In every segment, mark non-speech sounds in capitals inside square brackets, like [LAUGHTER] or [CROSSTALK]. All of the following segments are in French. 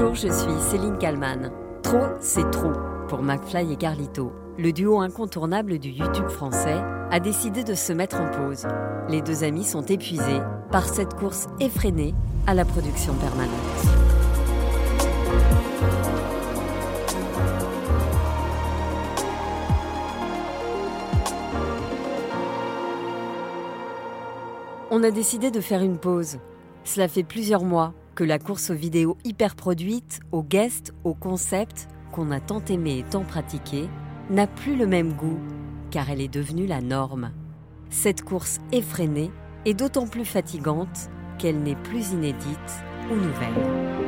Bonjour, je suis Céline Kalman. Trop, c'est trop pour McFly et Carlito. Le duo incontournable du YouTube français a décidé de se mettre en pause. Les deux amis sont épuisés par cette course effrénée à la production permanente. On a décidé de faire une pause. Cela fait plusieurs mois la course aux vidéos hyper produites, aux guests, aux concepts qu'on a tant aimé et tant pratiqué n'a plus le même goût, car elle est devenue la norme. Cette course effrénée est d'autant plus fatigante qu'elle n'est plus inédite ou nouvelle.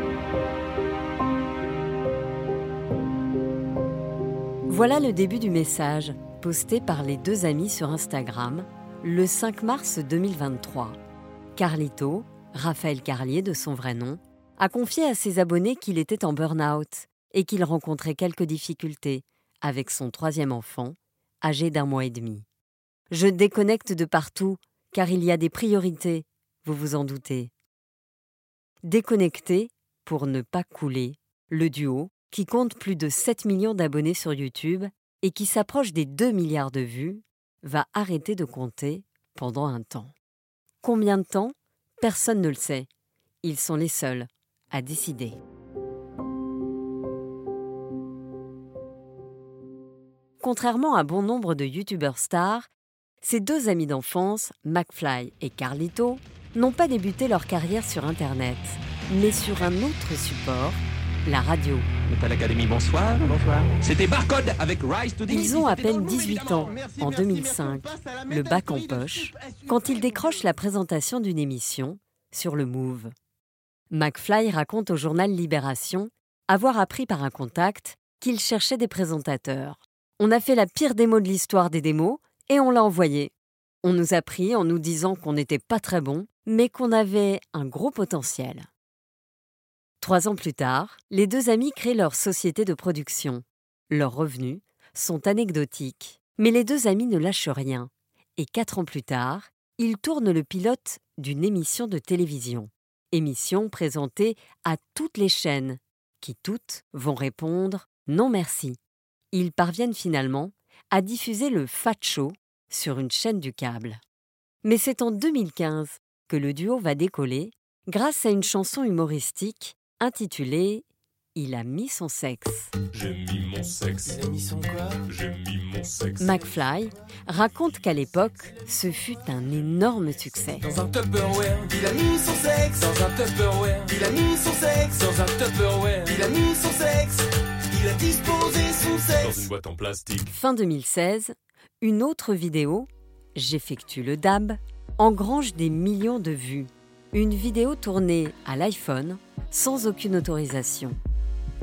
Voilà le début du message posté par les deux amis sur Instagram le 5 mars 2023. Carlito, Raphaël Carlier de son vrai nom, a confié à ses abonnés qu'il était en burn-out et qu'il rencontrait quelques difficultés avec son troisième enfant, âgé d'un mois et demi. Je déconnecte de partout car il y a des priorités, vous vous en doutez. Déconnecté pour ne pas couler, le duo, qui compte plus de 7 millions d'abonnés sur YouTube et qui s'approche des 2 milliards de vues, va arrêter de compter pendant un temps. Combien de temps? Personne ne le sait. Ils sont les seuls à décider. Contrairement à bon nombre de youtubeurs stars, ces deux amis d'enfance, McFly et Carlito, n'ont pas débuté leur carrière sur Internet, mais sur un autre support, la radio. l'Académie, bonsoir. Bonsoir. C'était Barcode avec Rise to Ils ont à peine 18 ans, en 2005, le bac en poche, quand ils décrochent la présentation d'une émission sur le Move. McFly raconte au journal Libération avoir appris par un contact qu'il cherchait des présentateurs. On a fait la pire démo de l'histoire des démos et on l'a envoyé. On nous a pris en nous disant qu'on n'était pas très bon, mais qu'on avait un gros potentiel. Trois ans plus tard, les deux amis créent leur société de production. Leurs revenus sont anecdotiques, mais les deux amis ne lâchent rien. Et quatre ans plus tard, ils tournent le pilote d'une émission de télévision. Émission présentée à toutes les chaînes, qui toutes vont répondre non merci. Ils parviennent finalement à diffuser le Fat Show sur une chaîne du câble. Mais c'est en 2015 que le duo va décoller grâce à une chanson humoristique intitulé Il a mis son sexe. J'ai mis mon sexe. Il a mis son quoi? J'ai mis mon sexe. McFly raconte qu'à l'époque, ce fut un énorme succès. Dans un Tupperware, il a mis son sexe. Dans un Tupperware, il a mis son sexe. Dans un Tupperware, il a mis son sexe. Il a disposé son Dans sexe. une boîte en plastique. Fin 2016, une autre vidéo, J'effectue le DAB, engrange des millions de vues. Une vidéo tournée à l'iPhone sans aucune autorisation.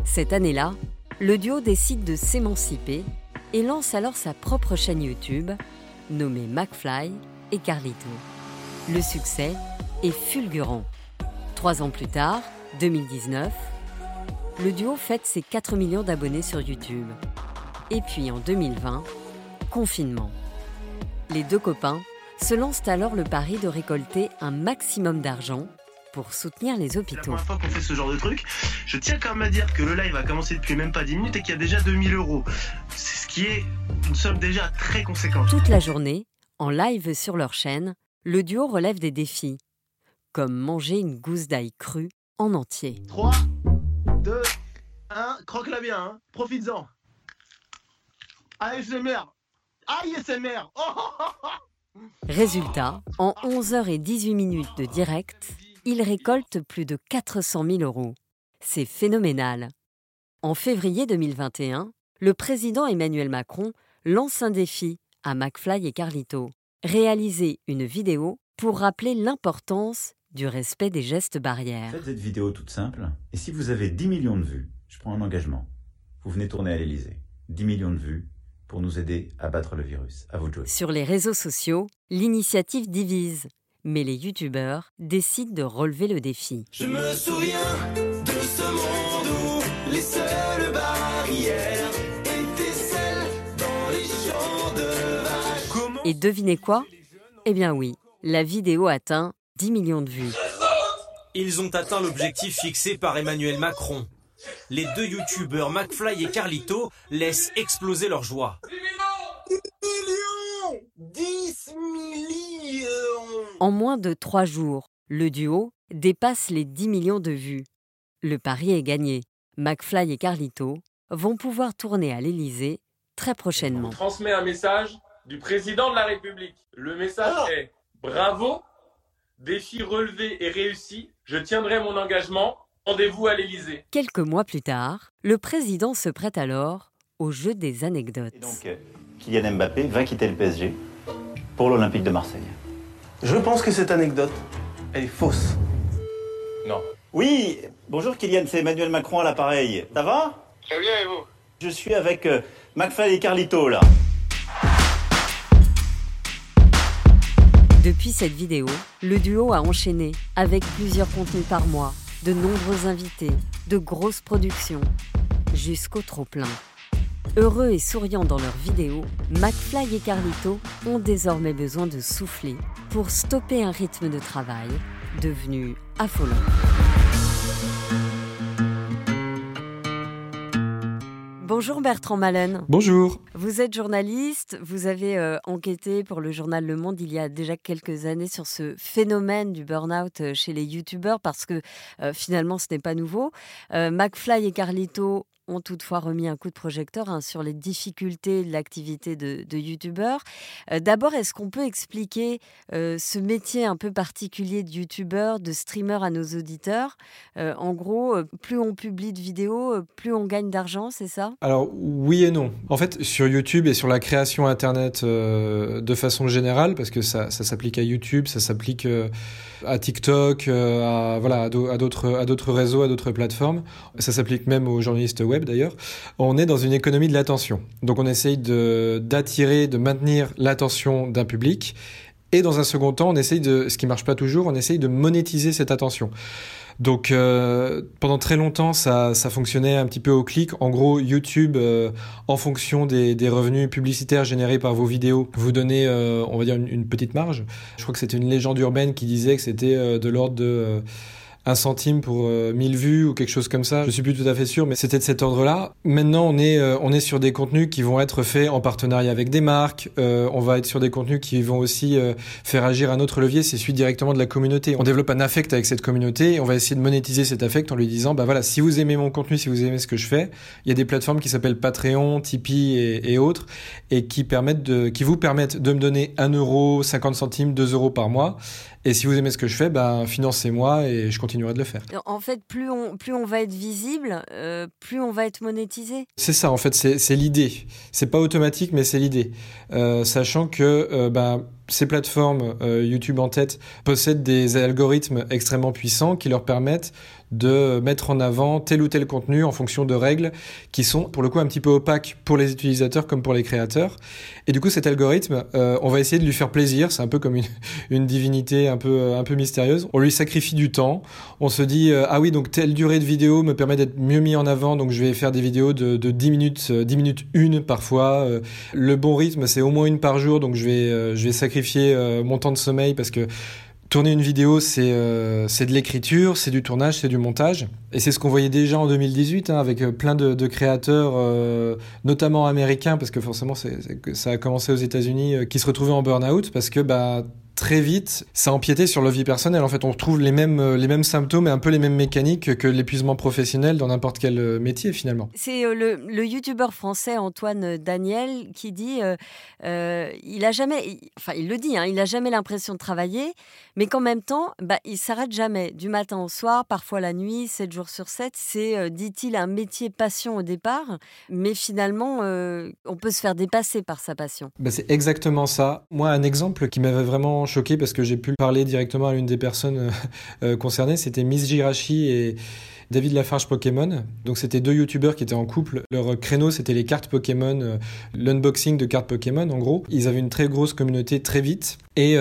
Cette année-là, le duo décide de s'émanciper et lance alors sa propre chaîne YouTube, nommée McFly et Carlito. Le succès est fulgurant. Trois ans plus tard, 2019, le duo fête ses 4 millions d'abonnés sur YouTube. Et puis en 2020, confinement. Les deux copains se lancent alors le pari de récolter un maximum d'argent pour soutenir les C'est la hôpitaux. première fois qu'on fait ce genre de truc. Je tiens quand même à dire que le live a commencé depuis même pas 10 minutes et qu'il y a déjà 2000 euros. C'est ce qui est une somme déjà très conséquente. Toute la journée, en live sur leur chaîne, le duo relève des défis, comme manger une gousse d'ail crue en entier. 3, 2, 1, croque-la bien, hein. profites-en. ASMR ASMR oh, oh, oh, oh. Résultat, en 11 heures et 18 minutes de direct, ils récoltent plus de 400 000 euros. C'est phénoménal. En février 2021, le président Emmanuel Macron lance un défi à McFly et Carlito. Réaliser une vidéo pour rappeler l'importance du respect des gestes barrières. Faites cette vidéo toute simple. Et si vous avez 10 millions de vues, je prends un engagement. Vous venez tourner à l'Elysée. 10 millions de vues pour nous aider à battre le virus. À vous de jouer. Sur les réseaux sociaux, l'initiative divise, mais les youtubeurs décident de relever le défi. Je me souviens de ce monde où les seules barrières étaient celles dans les champs de vaches. Comment Et devinez quoi? Eh bien oui, la vidéo atteint 10 millions de vues. Ils ont atteint l'objectif fixé par Emmanuel Macron. Les deux youtubeurs McFly et Carlito laissent exploser leur joie. 10 millions En moins de trois jours, le duo dépasse les 10 millions de vues. Le pari est gagné. McFly et Carlito vont pouvoir tourner à l'Élysée très prochainement. transmet un message du président de la République. Le message Ah. est bravo, défi relevé et réussi. Je tiendrai mon engagement. Rendez-vous à l'Élysée. Quelques mois plus tard, le président se prête alors au jeu des anecdotes. Et donc, euh, Kylian Mbappé va quitter le PSG pour l'Olympique de Marseille. Je pense que cette anecdote, elle est fausse. Non. Oui, bonjour Kylian, c'est Emmanuel Macron à l'appareil. Ça va? Très bien, et vous? Je suis avec euh, McFly et Carlito là. Depuis cette vidéo, le duo a enchaîné avec plusieurs contenus par mois, de nombreux invités, de grosses productions, jusqu'au trop-plein. Heureux et souriants dans leurs vidéos, McFly et Carlito ont désormais besoin de souffler pour stopper un rythme de travail devenu affolant. Bonjour Bertrand Malen. Bonjour. Vous êtes journaliste, vous avez euh, enquêté pour le journal Le Monde il y a déjà quelques années sur ce phénomène du burn-out euh, chez les youtubeurs parce que euh, finalement ce n'est pas nouveau. McFly et Carlito ont toutefois remis un coup de projecteur hein, sur les difficultés de l'activité de, de. Euh, D'abord, est-ce qu'on peut expliquer euh, ce métier un peu particulier de youtubeur, de streamer à nos auditeurs? Euh, En gros, plus on publie de vidéos, plus on gagne d'argent, c'est ça? Alors oui et non. En fait, sur YouTube et sur la création Internet de façon générale, parce que ça, s'applique à YouTube, ça s'applique à TikTok, voilà, à d'autres réseaux, à d'autres plateformes. Ça s'applique même aux journalistes web d'ailleurs. On est dans une économie de l'attention. Donc on essaye d'attirer, de maintenir l'attention d'un public. Et dans un second temps, on essaye de, ce qui marche pas toujours, on essaye de monétiser cette attention. Donc euh, pendant très longtemps, ça, ça fonctionnait un petit peu au clic. En gros, YouTube, euh, en fonction des, des revenus publicitaires générés par vos vidéos, vous donnez, euh, on va dire, une, une petite marge. Je crois que c'était une légende urbaine qui disait que c'était de l'ordre de... euh, un centime pour euh, 1000 vues ou quelque chose comme ça. Je suis plus tout à fait sûr, mais c'était de cet ordre-là. Maintenant, on est, euh, on est sur des contenus qui vont être faits en partenariat avec des marques. Euh, on va être sur des contenus qui vont aussi euh, faire agir un autre levier, c'est celui directement de la communauté. On développe un affect avec cette communauté et on va essayer de monétiser cet affect en lui disant, bah voilà, si vous aimez mon contenu, si vous aimez ce que je fais, il y a des plateformes qui s'appellent Patreon, Tipeee et, et autres et qui permettent de, qui vous permettent de me donner 1 euro, 50 centimes, 2 euros par mois. Et si vous aimez ce que je fais, ben financez-moi et je continuerai de le faire. En fait, plus on, plus on va être visible, euh, plus on va être monétisé. C'est ça, en fait, c'est l'idée. C'est pas automatique, mais c'est l'idée. Euh, sachant que euh, ben, ces plateformes, YouTube en tête, possèdent des algorithmes extrêmement puissants qui leur permettent de mettre en avant tel ou tel contenu en fonction de règles qui sont pour le coup un petit peu opaques pour les utilisateurs comme pour les créateurs. Et du coup, cet algorithme, euh, on va essayer de lui faire plaisir. C'est un peu comme une, [LAUGHS] une divinité un peu un peu mystérieuse. On lui sacrifie du temps. On se dit euh, ah oui donc telle durée de vidéo me permet d'être mieux mis en avant donc je vais faire des vidéos de, de 10 minutes euh, 10 minutes une parfois. Euh, le bon rythme c'est au moins une par jour donc je vais euh, je vais sacrifier euh, mon temps de sommeil parce que Tourner une vidéo, c'est euh, de l'écriture, c'est du tournage, c'est du montage. Et c'est ce qu'on voyait déjà en 2018 hein, avec euh, plein de, de créateurs, euh, notamment américains, parce que forcément c'est que ça a commencé aux États-Unis, euh, qui se retrouvaient en burn-out parce que bah très vite, ça empiétait sur leur vie personnelle. En fait, on retrouve les mêmes, euh, les mêmes symptômes et un peu les mêmes mécaniques que l'épuisement professionnel dans n'importe quel euh, métier finalement. C'est euh, le, le youtubeur français Antoine Daniel qui dit euh, euh, il a jamais, il- enfin il le dit, hein, il a jamais l'impression de travailler, mais qu'en même temps, bah, il s'arrête jamais, du matin au soir, parfois la nuit, 7 jours sur 7. C'est, euh, dit-il, un métier passion au départ, mais finalement, on peut se faire dépasser par sa passion. Bah, c'est exactement ça. Moi, un exemple qui m'avait vraiment choqué parce que j'ai pu parler directement à l'une des personnes euh, [LAUGHS] euh, concernées, c'était Miss Jirachi et David Lafarge Pokémon. Donc, c'était deux youtubeurs qui étaient en couple. Leur créneau, c'était les cartes Pokémon, euh, l'unboxing de cartes Pokémon, en gros. Ils avaient une très grosse communauté très vite. Et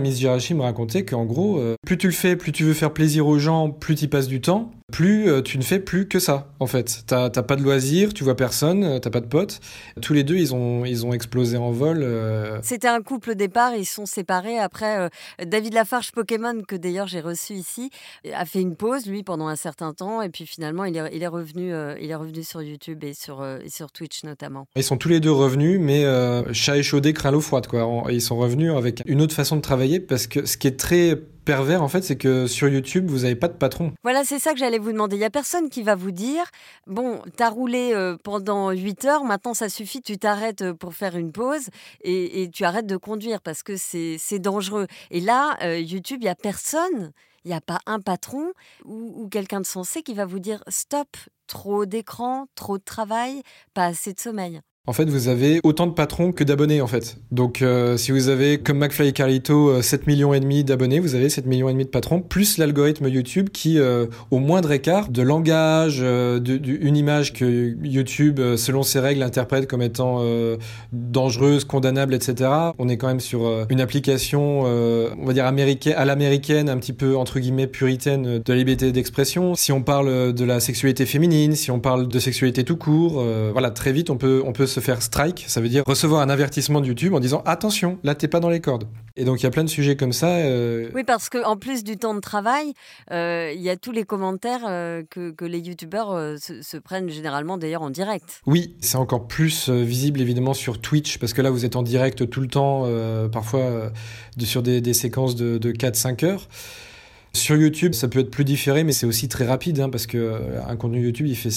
Miss Jirachi me racontait qu'en gros, plus tu le fais, plus tu veux faire plaisir aux gens, plus tu passes du temps. Plus euh, tu ne fais plus que ça en fait. T'as pas de loisirs, tu vois personne, euh, t'as pas de potes. Tous les deux ils ont ils ont explosé en vol. euh. C'était un couple au départ, ils sont séparés. Après, euh, David Lafarge Pokémon, que d'ailleurs j'ai reçu ici, a fait une pause, lui, pendant un certain temps. Et puis finalement, il est, il est, revenu, euh, il est revenu sur YouTube et sur, et sur Twitch notamment. Ils sont tous les deux revenus, mais chat échaudé craint l'eau froide quoi. Ils sont revenus avec une autre façon de travailler parce que ce qui est très pervers en fait, c'est que sur YouTube vous avez pas de patron. Voilà, c'est ça que j'allais vous demander. Il y a personne qui va vous dire Bon, t'as roulé euh, pendant 8 heures, maintenant ça suffit, tu t'arrêtes euh, pour faire une pause et, tu arrêtes de conduire parce que c'est dangereux. Et là, euh, YouTube, il y a personne. Il n'y a pas un patron ou, ou quelqu'un de sensé qui va vous dire stop, trop d'écran, trop de travail, pas assez de sommeil. En fait, vous avez autant de patrons que d'abonnés, en fait. Donc, euh, si vous avez, comme McFly et Carlito, euh, 7 millions et demi d'abonnés, vous avez 7 millions et demi de patrons, plus l'algorithme YouTube qui, euh, au moindre écart de langage, euh, de- de- une image que YouTube, euh, selon ses règles, interprète comme étant euh, dangereuse, condamnable, etc. On est quand même sur euh, une application, euh, on va dire américaine, à l'américaine, un petit peu entre guillemets puritaine euh, de la liberté d'expression. Si on parle euh, de la sexualité féminine, si on parle de sexualité tout court, euh, voilà, très vite on peut on peut se faire strike. Ça veut dire recevoir un avertissement de YouTube en disant attention, là t'es pas dans les cordes. Et donc il y a plein de sujets comme ça. euh, Oui, parce qu'en plus du temps de travail, euh, il y a tous les commentaires euh, que, que les youtubeurs euh, se, se prennent généralement d'ailleurs en direct. Oui, c'est encore plus euh, visible évidemment sur Twitch parce que là vous êtes en direct tout le temps, euh, parfois euh, de- sur des, des séquences de, de 4-5 heures. Sur YouTube, ça peut être plus différé, mais c'est aussi très rapide hein, parce que euh, un contenu YouTube, il fait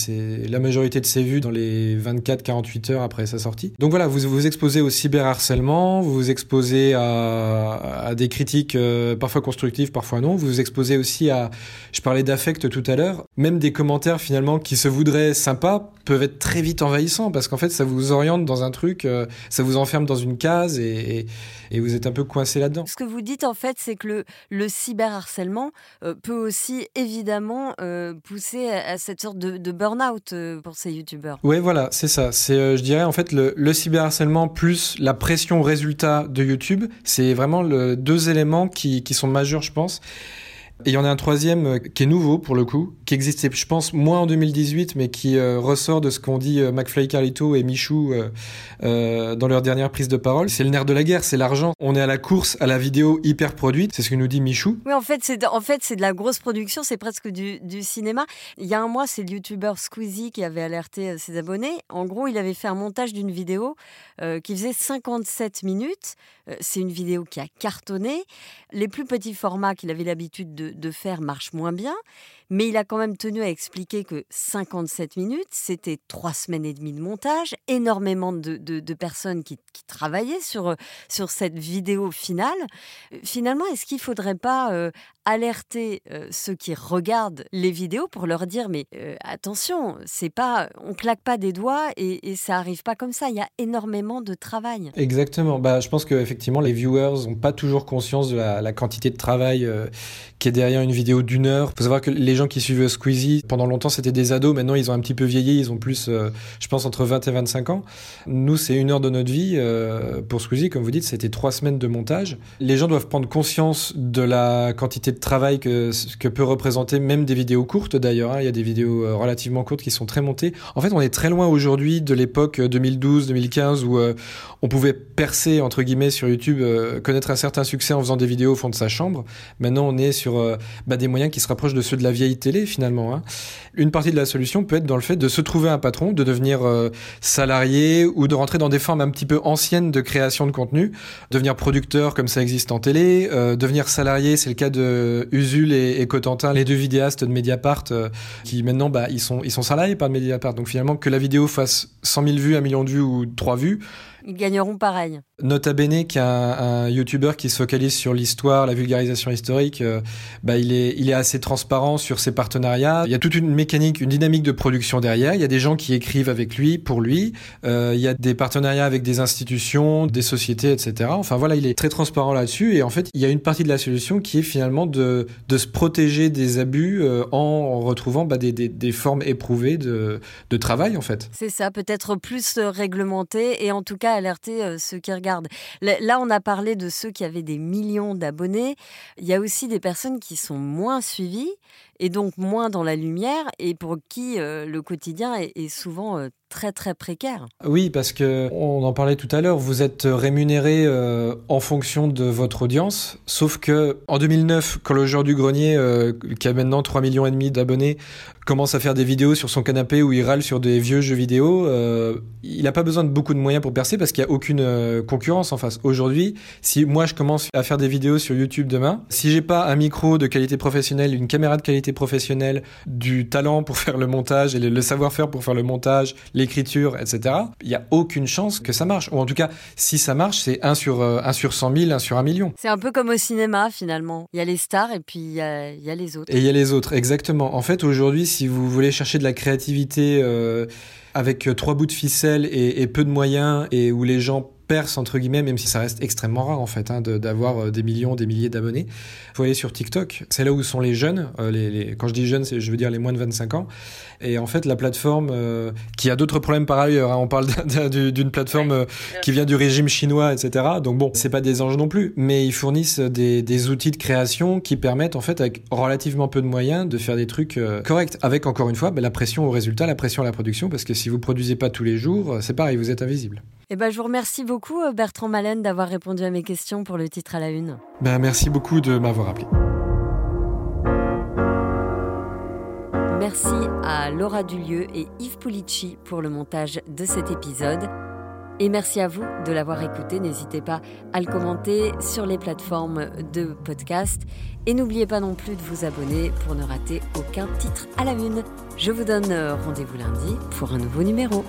la majorité de ses vues dans les 24-48 heures après sa sortie. Donc voilà, vous vous exposez au cyberharcèlement, vous vous exposez à, des critiques euh, parfois constructives, parfois non. Vous vous exposez aussi à, je parlais d'affect tout à l'heure, même des commentaires finalement qui se voudraient sympas peuvent être très vite envahissants parce qu'en fait ça vous oriente dans un truc, euh, ça vous enferme dans une case et vous êtes un peu coincé là-dedans. Ce que vous dites en fait, c'est que le, le cyberharcèlement euh, peut aussi évidemment euh, pousser à, cette sorte de, de burn-out euh, pour ces youtubeurs. Ouais, voilà, c'est ça. C'est, je dirais, en fait, le, le cyberharcèlement plus la pression résultat de YouTube, c'est vraiment le, deux éléments qui sont majeurs, je pense. Et il y en a un troisième euh, qui est nouveau pour le coup, qui existait, je pense, moins en 2018, mais qui euh, ressort de ce qu'ont dit euh, McFly Carlito et Michou euh, dans leur dernière prise de parole. C'est le nerf de la guerre, c'est l'argent. On est à la course à la vidéo hyper produite, c'est ce que nous dit Michou. Oui, en fait, c'est de, en fait, de la grosse production, c'est presque du, cinéma. Il y a un mois, c'est le youtubeur Squeezie qui avait alerté ses abonnés. En gros, il avait fait un montage d'une vidéo qui faisait 57 minutes. C'est une vidéo qui a cartonné. Les plus petits formats qu'il avait l'habitude de, de faire marchent moins bien. Mais il a quand même tenu à expliquer que 57 minutes, c'était trois semaines et demie de montage, énormément de, personnes qui, travaillaient sur, euh, sur cette vidéo finale. Euh, Finalement, est-ce qu'il ne faudrait pas euh, alerter ceux qui regardent les vidéos pour leur dire mais attention, c'est pas, on claque pas des doigts et, ça arrive pas comme ça. Il y a énormément de travail. Exactement. Bah, je pense que effectivement, les viewers n'ont pas toujours conscience de la, la quantité de travail qui est derrière une vidéo d'une heure. Faut savoir que les gens qui suivent Squeezie, pendant longtemps, c'était des ados. Maintenant, ils ont un petit peu vieilli. Ils ont plus, euh, je pense, entre 20 et 25 ans. Nous, c'est une heure de notre vie. euh, pour Squeezie, comme vous dites, c'était trois semaines de montage. Les gens doivent prendre conscience de la quantité de travail que, peut représenter même des vidéos courtes, d'ailleurs. hein. Il y a des vidéos euh, relativement courtes qui sont très montées. En fait, on est très loin aujourd'hui de l'époque 2012-2015 où on pouvait percer, entre guillemets, sur YouTube, connaître un certain succès en faisant des vidéos au fond de sa chambre. Maintenant, on est sur bah, des moyens qui se rapprochent de ceux de la vieille télé, finalement. hein. Une partie de la solution peut être dans le fait de se trouver un patron, de devenir euh, salarié ou de rentrer dans des formes un petit peu anciennes de création de contenu, devenir producteur comme ça existe en télé, euh, devenir salarié, c'est le cas de Usul et, et Cotentin, les deux vidéastes de Mediapart, euh, qui maintenant bah, ils sont ils sont salariés par Mediapart. Donc finalement que la vidéo fasse 100 000 vues, 1 million de vues ou 3 vues, Ils gagneront pareil. Nota Bene, qui est un, un YouTuber qui se focalise sur l'histoire, la vulgarisation historique, euh, bah, il, est, il est assez transparent sur ses partenariats. Il y a toute une mécanique, une dynamique de production derrière. Il y a des gens qui écrivent avec lui, pour lui. Euh, il y a des partenariats avec des institutions, des sociétés, etc. Enfin voilà, il est très transparent là-dessus. Et en fait, il y a une partie de la solution qui est finalement de, de se protéger des abus euh, en retrouvant bah, des, des, des formes éprouvées de, de travail, en fait. C'est ça, peut-être plus réglementé et en tout cas alerter euh, ceux qui regardent. Là, là, on a parlé de ceux qui avaient des millions d'abonnés. Il y a aussi des personnes qui sont moins suivies et donc moins dans la lumière et pour qui le quotidien est, souvent très très précaire. Oui, parce que on en parlait tout à l'heure, vous êtes rémunéré euh, en fonction de votre audience, sauf que en 2009, quand le joueur du grenier, euh, qui a maintenant 3 millions et demi d'abonnés, commence à faire des vidéos sur son canapé où il râle sur des vieux jeux vidéo, euh, il n'a pas besoin de beaucoup de moyens pour percer parce qu'il n'y a aucune concurrence en face. Aujourd'hui, si moi je commence à faire des vidéos sur YouTube demain, si j'ai pas un micro de qualité professionnelle, une caméra de qualité professionnelle, du talent pour faire le montage et le savoir-faire pour faire le montage, l'écriture, etc., il n'y a aucune chance que ça marche. Ou en tout cas, si ça marche, c'est 1 sur, 1 euh, sur 100 000, 1 sur 1 million. C'est un peu comme au cinéma, finalement. Il y a les stars et puis il y a, y a les autres. Et il y a les autres, exactement. En fait, aujourd'hui, si vous voulez chercher de la créativité euh, avec trois bouts de ficelle et, et peu de moyens et où les gens perce entre guillemets, même si ça reste extrêmement rare en fait, hein, d'avoir euh, des millions, des milliers d'abonnés. Il faut aller sur TikTok. C'est là où sont les jeunes. Euh, les, quand je dis jeunes, je veux dire les moins de 25 ans. Et en fait, la plateforme euh, qui a d'autres problèmes par ailleurs. Hein, on parle d'une plateforme qui vient du régime chinois, etc. Donc bon, c'est pas des anges non plus, mais ils fournissent des, des, outils de création qui permettent en fait avec relativement peu de moyens de faire des trucs corrects. Avec encore une fois ben, la pression au résultat, la pression à la production, parce que si vous produisez pas tous les jours, c'est pareil, vous êtes invisible. Eh ben, je vous remercie beaucoup, euh, Bertrand Malène, d'avoir répondu à mes questions pour le titre à la une. Ben, merci beaucoup de m'avoir appelé. Merci à Laura Dulieu et Yves Pulici pour le montage de cet épisode. Et merci à vous de l'avoir écouté. N'hésitez pas à le commenter sur les plateformes de podcast. Et n'oubliez pas non plus de vous abonner pour ne rater aucun titre à la une. Je vous donne euh, rendez-vous lundi pour un nouveau numéro.